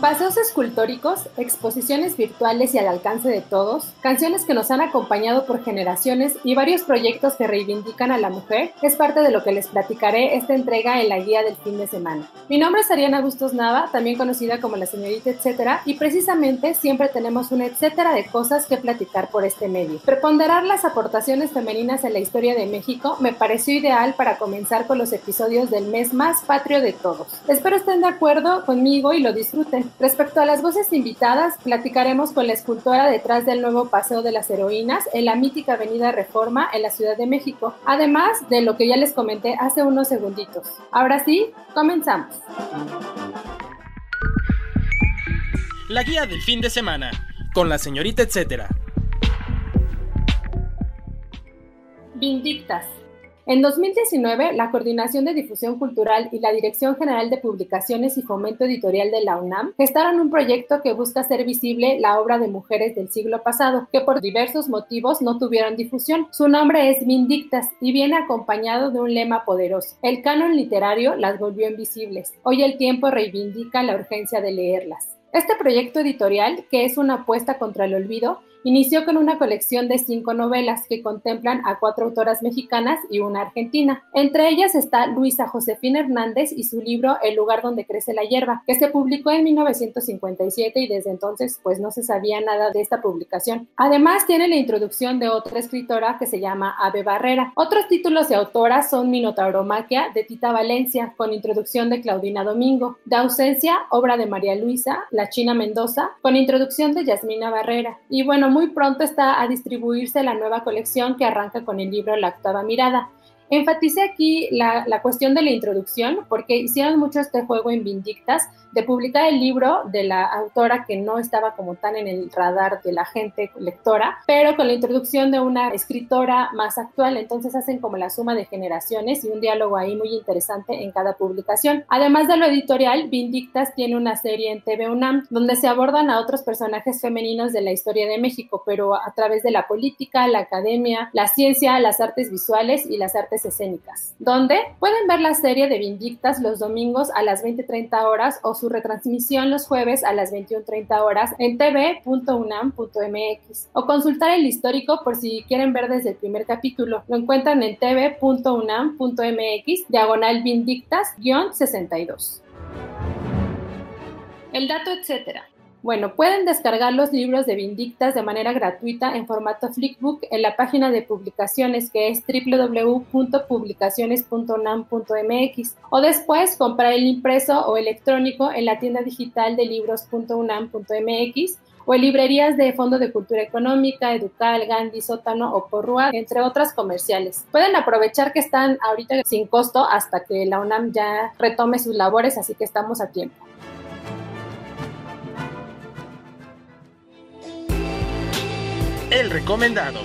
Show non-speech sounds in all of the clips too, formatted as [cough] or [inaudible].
Paseos escultóricos, exposiciones virtuales y al alcance de todos, canciones que nos han acompañado por generaciones y varios proyectos que reivindican a la mujer es parte de lo que les platicaré esta entrega en la guía del fin de semana. Mi nombre es Ariana Bustos Nava, también conocida como la señorita etcétera, y precisamente siempre tenemos un etcétera de cosas que platicar por este medio. Preponderar las aportaciones femeninas en la historia de México me pareció ideal para comenzar con los episodios del mes más patrio de todos. Espero estén de acuerdo conmigo y lo disfruten. Respecto a las voces invitadas, platicaremos con la escultora detrás del nuevo Paseo de las Heroínas en la mítica Avenida Reforma en la Ciudad de México, además de lo que ya les comenté hace unos segunditos. Ahora sí, comenzamos. La guía del fin de semana, con la señorita etcétera. Vindictas. En 2019, la Coordinación de Difusión Cultural y la Dirección General de Publicaciones y Fomento Editorial de la UNAM gestaron un proyecto que busca hacer visible la obra de mujeres del siglo pasado, que por diversos motivos no tuvieron difusión. Su nombre es Vindictas y viene acompañado de un lema poderoso. El canon literario las volvió invisibles. Hoy el tiempo reivindica la urgencia de leerlas. Este proyecto editorial, que es una apuesta contra el olvido, Inició con una colección de cinco novelas que contemplan a cuatro autoras mexicanas y una argentina. Entre ellas está Luisa Josefina Hernández y su libro El lugar donde crece la hierba, que se publicó en 1957 y desde entonces pues no se sabía nada de esta publicación. Además tiene la introducción de otra escritora que se llama Ave Barrera. Otros títulos de autoras son Minotauromaquia de Tita Valencia, con introducción de Claudina Domingo, De ausencia, obra de María Luisa, La China Mendoza, con introducción de Yasmina Barrera. Y bueno, muy pronto está a distribuirse la nueva colección que arranca con el libro La octava mirada. Enfaticé aquí la, la, cuestión de la introducción porque hicieron mucho este juego en Vindictas de publicar el libro de la autora que no estaba como tan en el radar de la gente lectora, pero con la introducción de una escritora más actual, entonces hacen como la suma de generaciones y un diálogo ahí muy interesante en cada publicación. Además de lo editorial, Vindictas tiene una serie en TV UNAM donde se abordan a otros personajes femeninos de la historia de México, pero a través de la política, la academia, la ciencia, las artes visuales y las artes escénicas. Donde pueden ver la serie de Vindictas los domingos a las 20:30 horas o su retransmisión los jueves a las 21.30 horas en tv.unam.mx o consultar el histórico por si quieren ver desde el primer capítulo. Lo encuentran en tv.unam.mx diagonal vindictas-62. El dato, etcétera. Bueno, pueden descargar los libros de Vindictas de manera gratuita en formato Flickbook en la página de publicaciones que es www.publicaciones.unam.mx o después comprar el impreso o electrónico en la tienda digital de libros.unam.mx o en librerías de Fondo de Cultura Económica, Educal, Gandhi, Sótano o Porrua, entre otras comerciales. Pueden aprovechar que están ahorita sin costo hasta que la UNAM ya retome sus labores, así que estamos a tiempo. El recomendado.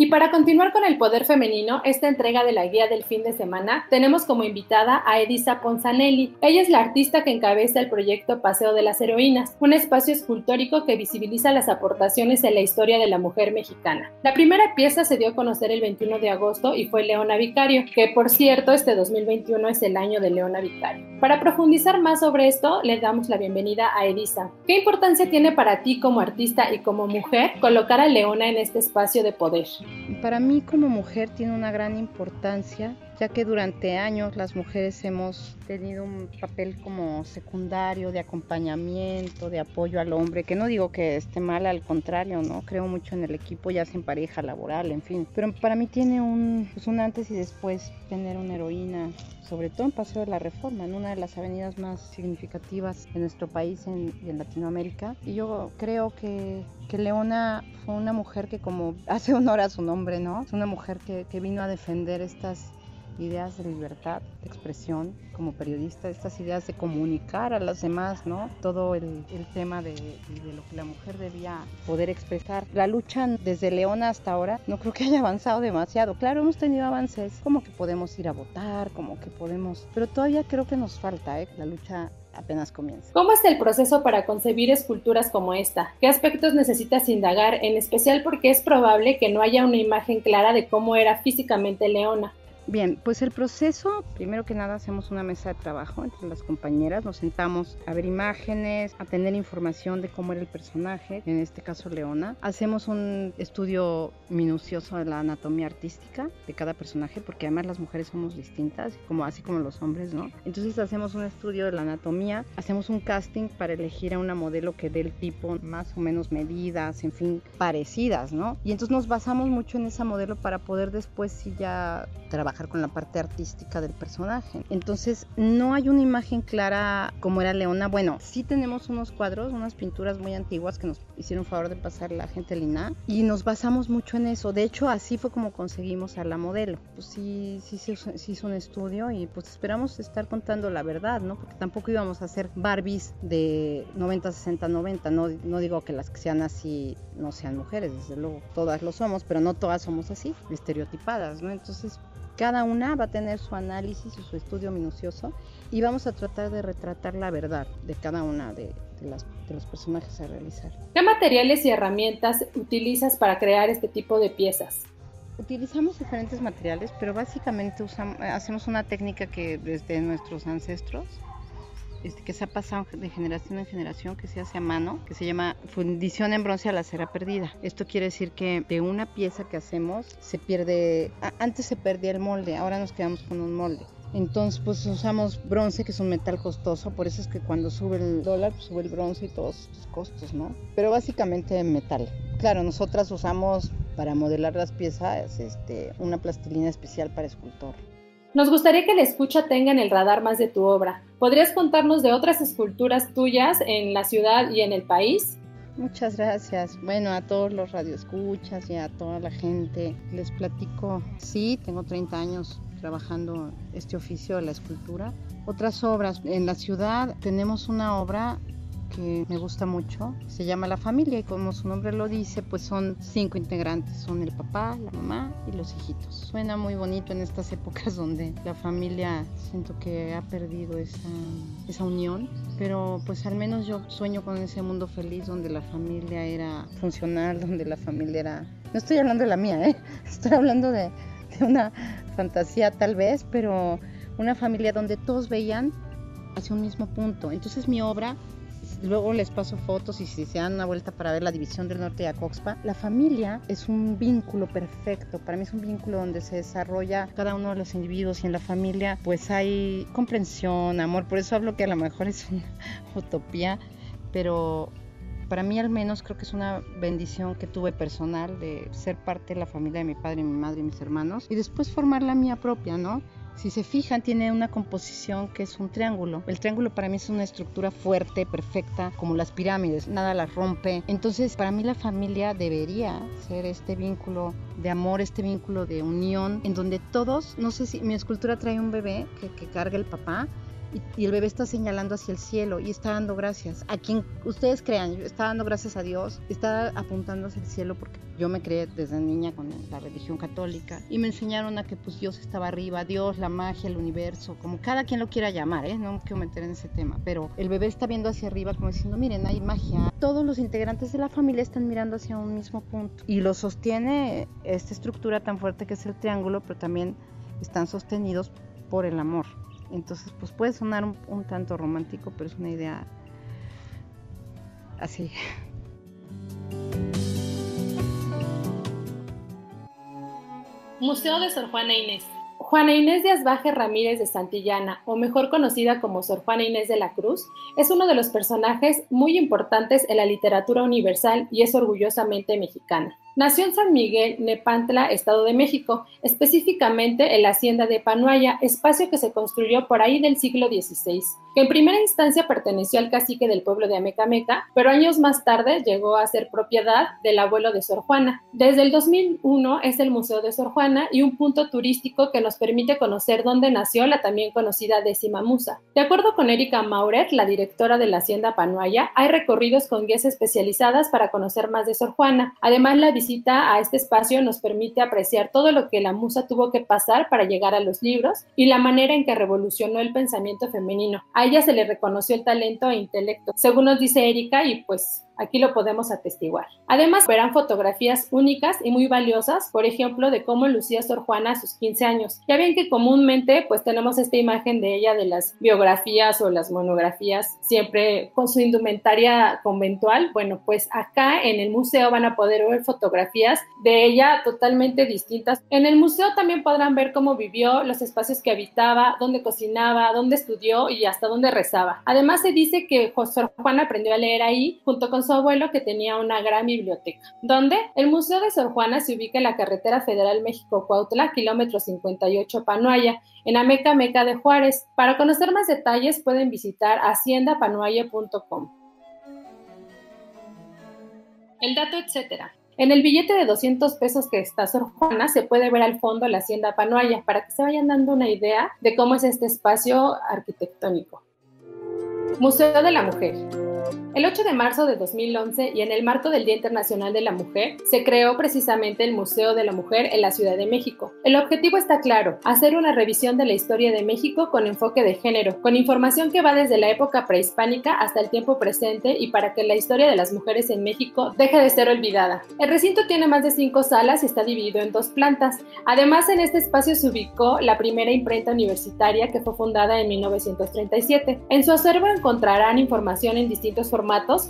Y para continuar con el poder femenino, esta entrega de la guía del fin de semana, tenemos como invitada a Edisa Ponzanelli. Ella es la artista que encabeza el proyecto Paseo de las Heroínas, un espacio escultórico que visibiliza las aportaciones en la historia de la mujer mexicana. La primera pieza se dio a conocer el 21 de agosto y fue Leona Vicario, que por cierto este 2021 es el año de Leona Vicario. Para profundizar más sobre esto, le damos la bienvenida a Edisa. ¿Qué importancia tiene para ti como artista y como mujer colocar a Leona en este espacio de poder? Para mí como mujer tiene una gran importancia ya que durante años las mujeres hemos tenido un papel como secundario de acompañamiento, de apoyo al hombre, que no digo que esté mal, al contrario, ¿no? Creo mucho en el equipo, ya sea en pareja, laboral, en fin. Pero para mí tiene un, pues un antes y después tener una heroína sobre todo en Paseo de la Reforma, en una de las avenidas más significativas en nuestro país y en Latinoamérica. Y yo creo que, que, Leona fue una mujer que como [laughs] hace honor a su nombre, ¿no? Es una mujer que, que vino a defender estas ideas de libertad de expresión como periodista, estas ideas de comunicar a las demás, ¿no? Todo el, el tema de, de, lo que la mujer debía poder expresar. La lucha desde Leona hasta ahora no creo que haya avanzado demasiado. Claro, hemos tenido avances, como que podemos ir a votar, como que podemos, pero todavía creo que nos falta, ¿eh? La lucha apenas comienza. ¿Cómo es el proceso para concebir esculturas como esta? ¿Qué aspectos necesitas indagar, en especial porque es probable que no haya una imagen clara de cómo era físicamente Leona? Bien, pues el proceso, primero que nada hacemos una mesa de trabajo entre las compañeras, nos sentamos a ver imágenes, a tener información de cómo era el personaje, en este caso Leona. Hacemos un estudio minucioso de la anatomía artística de cada personaje, porque además las mujeres somos distintas, como así como los hombres, ¿no? Entonces hacemos un estudio de la anatomía, hacemos un casting para elegir a una modelo que dé el tipo más o menos medidas, en fin, parecidas, ¿no? Y entonces nos basamos mucho en esa modelo para poder después sí ya trabajar con la parte artística del personaje. Entonces, no hay una imagen clara como era Leona. Bueno, sí tenemos unos cuadros, unas pinturas muy antiguas que nos hicieron favor de pasar la gente Lina y nos basamos mucho en eso. De hecho, así fue como conseguimos a la modelo. Pues sí, sí, sí, sí hizo un estudio y pues esperamos estar contando la verdad, ¿no? Porque tampoco íbamos a hacer Barbies de 90, 60, 90. No, no digo que las que sean así no sean mujeres, desde luego todas lo somos, pero no todas somos así, estereotipadas, ¿no? Entonces cada una va a tener su análisis y su estudio minucioso y vamos a tratar de retratar la verdad de cada una de, las, de, los personajes a realizar. ¿Qué materiales y herramientas utilizas para crear este tipo de piezas? Utilizamos diferentes materiales, pero básicamente usamos, hacemos una técnica que desde nuestros ancestros este, que se ha pasado de generación en generación, que se hace a mano, que se llama fundición en bronce a la cera perdida. Esto quiere decir que de una pieza que hacemos se pierde, antes se perdía el molde, ahora nos quedamos con un molde. Entonces, pues usamos bronce, que es un metal costoso, por eso es que cuando sube el dólar, pues sube el bronce y todos sus costos, ¿no? Pero básicamente metal. Claro, nosotras usamos para modelar las piezas este, una plastilina especial para escultor. Nos gustaría que la escucha tenga en el radar más de tu obra. ¿Podrías contarnos de otras esculturas tuyas en la ciudad y en el país? Muchas gracias. Bueno, a todos los radioescuchas y a toda la gente les platico. Sí, tengo 30 años trabajando este oficio de la escultura. Otras obras. En la ciudad tenemos una obra que me gusta mucho. Se llama La Familia y como su nombre lo dice, pues son cinco integrantes. Son el papá, la mamá y los hijitos. Suena muy bonito en estas épocas donde la familia siento que ha perdido esa, esa unión, pero pues al menos yo sueño con ese mundo feliz donde la familia era funcional, donde la familia era... No estoy hablando de la mía, ¿eh? [laughs] estoy hablando de, de una fantasía tal vez, pero una familia donde todos veían hacia un mismo punto. Entonces mi obra luego les paso fotos y si se dan una vuelta para ver la división del norte de Acoxpa, la familia es un vínculo perfecto. Para mí es un vínculo donde se desarrolla cada uno de los individuos y en la familia pues hay comprensión, amor. Por eso hablo que a lo mejor es una [laughs] utopía, pero para mí al menos creo que es una bendición que tuve personal de ser parte de la familia de mi padre, mi madre y mis hermanos y después formar la mía propia, ¿no? Si se fijan, tiene una composición que es un triángulo. El triángulo para mí es una estructura fuerte, perfecta, como las pirámides, nada las rompe. Entonces, para mí la familia debería ser este vínculo de amor, este vínculo de unión, en donde todos, no sé si mi escultura trae un bebé que, que carga el papá, y, el bebé está señalando hacia el cielo y está dando gracias. A quien ustedes crean, está dando gracias a Dios, está apuntando hacia el cielo porque yo me creé desde niña con la religión católica y me enseñaron a que pues Dios estaba arriba, Dios, la magia, el universo, como cada quien lo quiera llamar, ¿eh? no me quiero meter en ese tema, pero el bebé está viendo hacia arriba como diciendo, miren, hay magia. Todos los integrantes de la familia están mirando hacia un mismo punto y lo sostiene esta estructura tan fuerte que es el triángulo, pero también están sostenidos por el amor. Entonces, pues puede sonar un, tanto romántico, pero es una idea así. Museo de Sor Juana Inés. Juana Inés de Asbaje Ramírez de Santillana, o mejor conocida como Sor Juana Inés de la Cruz, es uno de los personajes muy importantes en la literatura universal y es orgullosamente mexicana. Nació en San Miguel, Nepantla, Estado de México, específicamente en la hacienda de Panuaya, espacio que se construyó por ahí del siglo XVI, que en primera instancia perteneció al cacique del pueblo de Amecameca, pero años más tarde llegó a ser propiedad del abuelo de Sor Juana. Desde el 2001 es el Museo de Sor Juana y un punto turístico que nos permite conocer dónde nació la también conocida décima musa. De acuerdo con Erika Maurer, la directora de la hacienda Panuaya, hay recorridos con guías especializadas para conocer más de Sor Juana. Además, la visita a este espacio nos permite apreciar todo lo que la musa tuvo que pasar para llegar a los libros y la manera en que revolucionó el pensamiento femenino. A ella se le reconoció el talento e intelecto, según nos dice Erika, y pues Aquí lo podemos atestiguar. Además, verán fotografías únicas y muy valiosas, por ejemplo, de cómo lucía Sor Juana a sus 15 años. Ya ven que comúnmente pues tenemos esta imagen de ella de las biografías o las monografías, siempre con su indumentaria conventual. Bueno, pues acá en el museo van a poder ver fotografías de ella totalmente distintas. En el museo también podrán ver cómo vivió, los espacios que habitaba, dónde cocinaba, dónde estudió y hasta dónde rezaba. Además se dice que Sor Juana aprendió a leer ahí junto con su abuelo que tenía una gran biblioteca. ¿Dónde? El Museo de Sor Juana se ubica en la carretera federal México-Cuautla, kilómetro 58 Panuaya, en Ameca Meca de Juárez. Para conocer más detalles pueden visitar haciendapanuaya.com. El dato, etcétera. En el billete de 200 pesos que está Sor Juana se puede ver al fondo la hacienda Panuaya para que se vayan dando una idea de cómo es este espacio arquitectónico. Museo de la Mujer. El 8 de marzo de 2011 y en el marco del Día Internacional de la Mujer, se creó precisamente el Museo de la Mujer en la Ciudad de México. El objetivo está claro, hacer una revisión de la historia de México con enfoque de género, con información que va desde la época prehispánica hasta el tiempo presente y para que la historia de las mujeres en México deje de ser olvidada. El recinto tiene más de cinco salas y está dividido en dos plantas. Además, en este espacio se ubicó la primera imprenta universitaria que fue fundada en 1937. En su acervo encontrarán información en distintos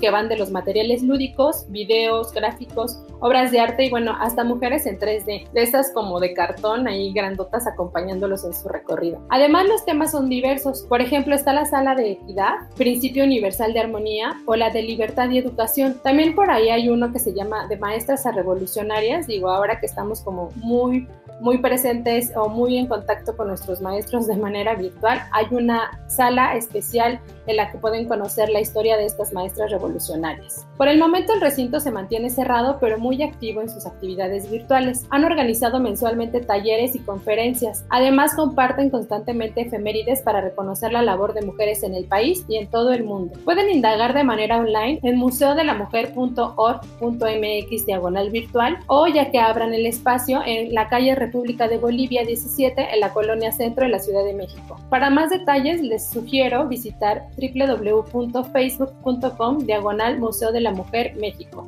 que van de los materiales lúdicos, videos, gráficos, obras de arte y bueno, hasta mujeres en 3D, de estas como de cartón ahí grandotas acompañándolos en su recorrido. Además los temas son diversos, por ejemplo está la sala de equidad, principio universal de armonía o la de libertad y educación. También por ahí hay uno que se llama de maestras a revolucionarias, digo ahora que estamos como muy muy presentes o muy en contacto con nuestros maestros de manera virtual, hay una sala especial en la que pueden conocer la historia de estas maestras revolucionarias. Por el momento el recinto se mantiene cerrado pero muy activo en sus actividades virtuales. Han organizado mensualmente talleres y conferencias. Además comparten constantemente efemérides para reconocer la labor de mujeres en el país y en todo el mundo. Pueden indagar de manera online en museodelamujer.org.mx diagonal virtual o ya que abran el espacio en la calle República de Bolivia 17 en la colonia centro de la Ciudad de México. Para más detalles les sugiero visitar www.facebook.com diagonal Museo de la Mujer México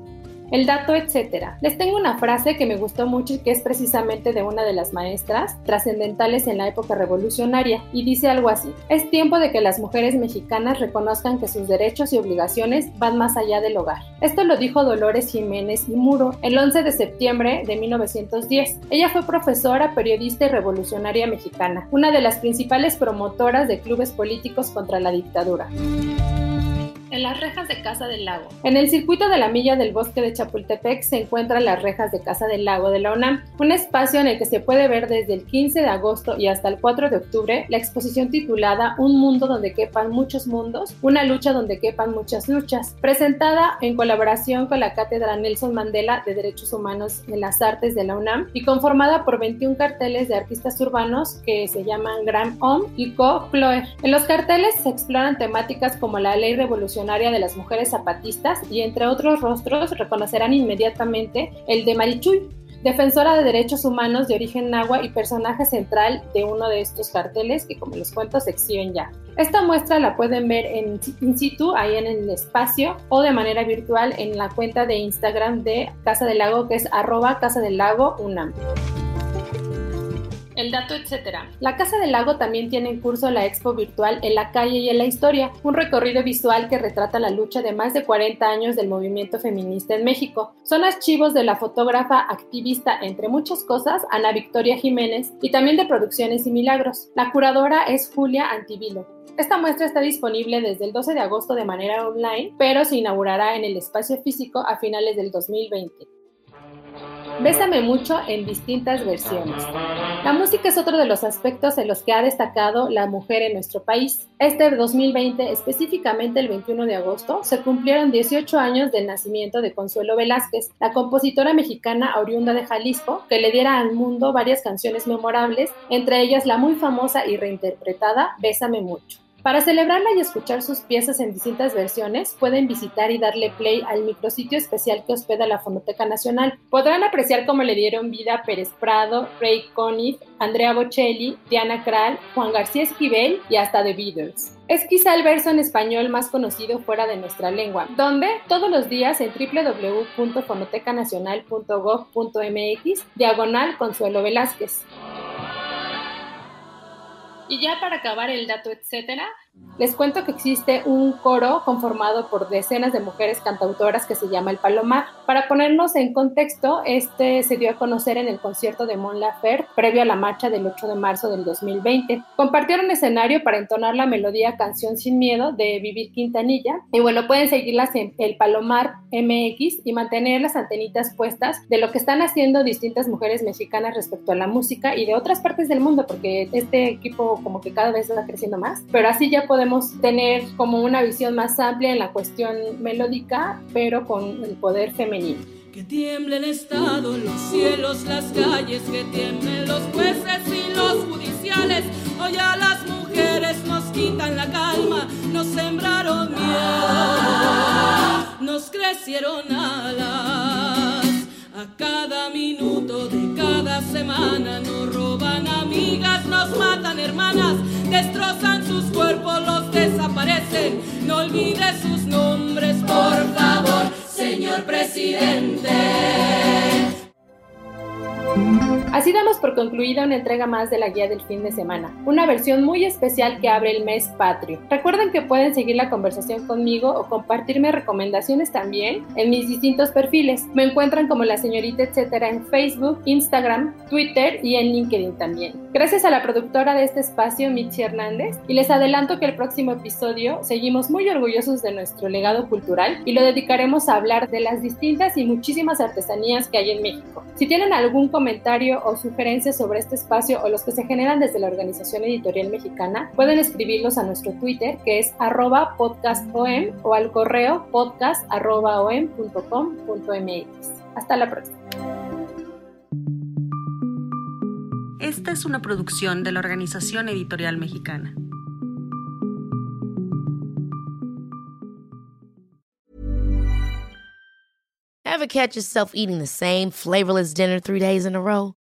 el dato, etcétera. Les tengo una frase que me gustó mucho y que es precisamente de una de las maestras trascendentales en la época revolucionaria y dice algo así: Es tiempo de que las mujeres mexicanas reconozcan que sus derechos y obligaciones van más allá del hogar. Esto lo dijo Dolores Jiménez y Muro el 11 de septiembre de 1910. Ella fue profesora, periodista y revolucionaria mexicana, una de las principales promotoras de clubes políticos contra la dictadura en las rejas de Casa del Lago. En el circuito de la milla del bosque de Chapultepec se encuentran las rejas de Casa del Lago de la UNAM, un espacio en el que se puede ver desde el 15 de agosto y hasta el 4 de octubre la exposición titulada Un mundo donde quepan muchos mundos, una lucha donde quepan muchas luchas, presentada en colaboración con la Cátedra Nelson Mandela de Derechos Humanos en las Artes de la UNAM y conformada por 21 carteles de artistas urbanos que se llaman Graham Om y Co. Cloer. En los carteles se exploran temáticas como la ley revolucionaria de las mujeres zapatistas y entre otros rostros reconocerán inmediatamente el de Marichuy, defensora de derechos humanos de origen nahua y personaje central de uno de estos carteles que como les cuento se exhiben ya. Esta muestra la pueden ver en in situ, ahí en el espacio, o de manera virtual en la cuenta de Instagram de Casa del Lago que es arroba Casa del Lago UNAM. El dato, etcétera. La Casa del Lago también tiene en curso la expo virtual En la calle y en la historia, un recorrido visual que retrata la lucha de más de 40 años del movimiento feminista en México. Son archivos de la fotógrafa activista, entre muchas cosas, Ana Victoria Jiménez, y también de Producciones y Milagros. La curadora es Julia Antivilo. Esta muestra está disponible desde el 12 de agosto de manera online, pero se inaugurará en el espacio físico a finales del 2020. Bésame mucho en distintas versiones. La música es otro de los aspectos en los que ha destacado la mujer en nuestro país. Este 2020, específicamente el 21 de agosto, se cumplieron 18 años del nacimiento de Consuelo Velázquez, la compositora mexicana oriunda de Jalisco, que le diera al mundo varias canciones memorables, entre ellas la muy famosa y reinterpretada Bésame mucho. Para celebrarla y escuchar sus piezas en distintas versiones, pueden visitar y darle play al micrositio especial que hospeda la Fonoteca Nacional. Podrán apreciar cómo le dieron vida Pérez Prado, Ray Conniff, Andrea Bocelli, Diana Krall, Juan García Esquivel y hasta The Beatles. Es quizá el verso en español más conocido fuera de nuestra lengua, donde todos los días en www.fonotecanacional.gov.mx, diagonal Consuelo Velázquez. Y ya para acabar el dato, etcétera, les cuento que existe un coro conformado por decenas de mujeres cantautoras que se llama El Palomar. Para ponernos en contexto, este se dio a conocer en el concierto de Mon Laferte previo a la marcha del 8 de marzo del 2020. Compartieron escenario para entonar la melodía Canción sin Miedo de Vivir Quintanilla. Y bueno, pueden seguirlas en El Palomar MX y mantener las antenitas puestas de lo que están haciendo distintas mujeres mexicanas respecto a la música y de otras partes del mundo, porque este equipo como que cada vez va creciendo más. Pero así ya podemos tener como una visión más amplia en la cuestión melódica, pero con el poder femenino. Que tiemble el Estado, los cielos, las calles, que tiemblen los jueces y los judiciales. Hoy a las mujeres nos quitan la calma, nos sembraron miedo, nos crecieron alas. A cada minuto de cada semana nos roban amigas, nos matan hermanas, destrozan sus cuerpos, los desaparecen. No olvide sus nombres, por favor, señor presidente. Así damos por concluida una entrega más de la guía del fin de semana, una versión muy especial que abre el mes patrio. Recuerden que pueden seguir la conversación conmigo o compartirme recomendaciones también en mis distintos perfiles. Me encuentran como la señorita etcétera en Facebook, Instagram, Twitter y en LinkedIn también. Gracias a la productora de este espacio, Michi Hernández, y les adelanto que el próximo episodio seguimos muy orgullosos de nuestro legado cultural y lo dedicaremos a hablar de las distintas y muchísimas artesanías que hay en México. Si tienen algún comentario o sugerencias sobre este espacio o los que se generan desde la Organización Editorial Mexicana, pueden escribirlos a nuestro Twitter que es arroba podcastom o al correo podcast.om.com.mx. Hasta la próxima. Esta es una producción de la Organización Editorial Mexicana. Ever catch yourself eating the same flavorless dinner three days in a row?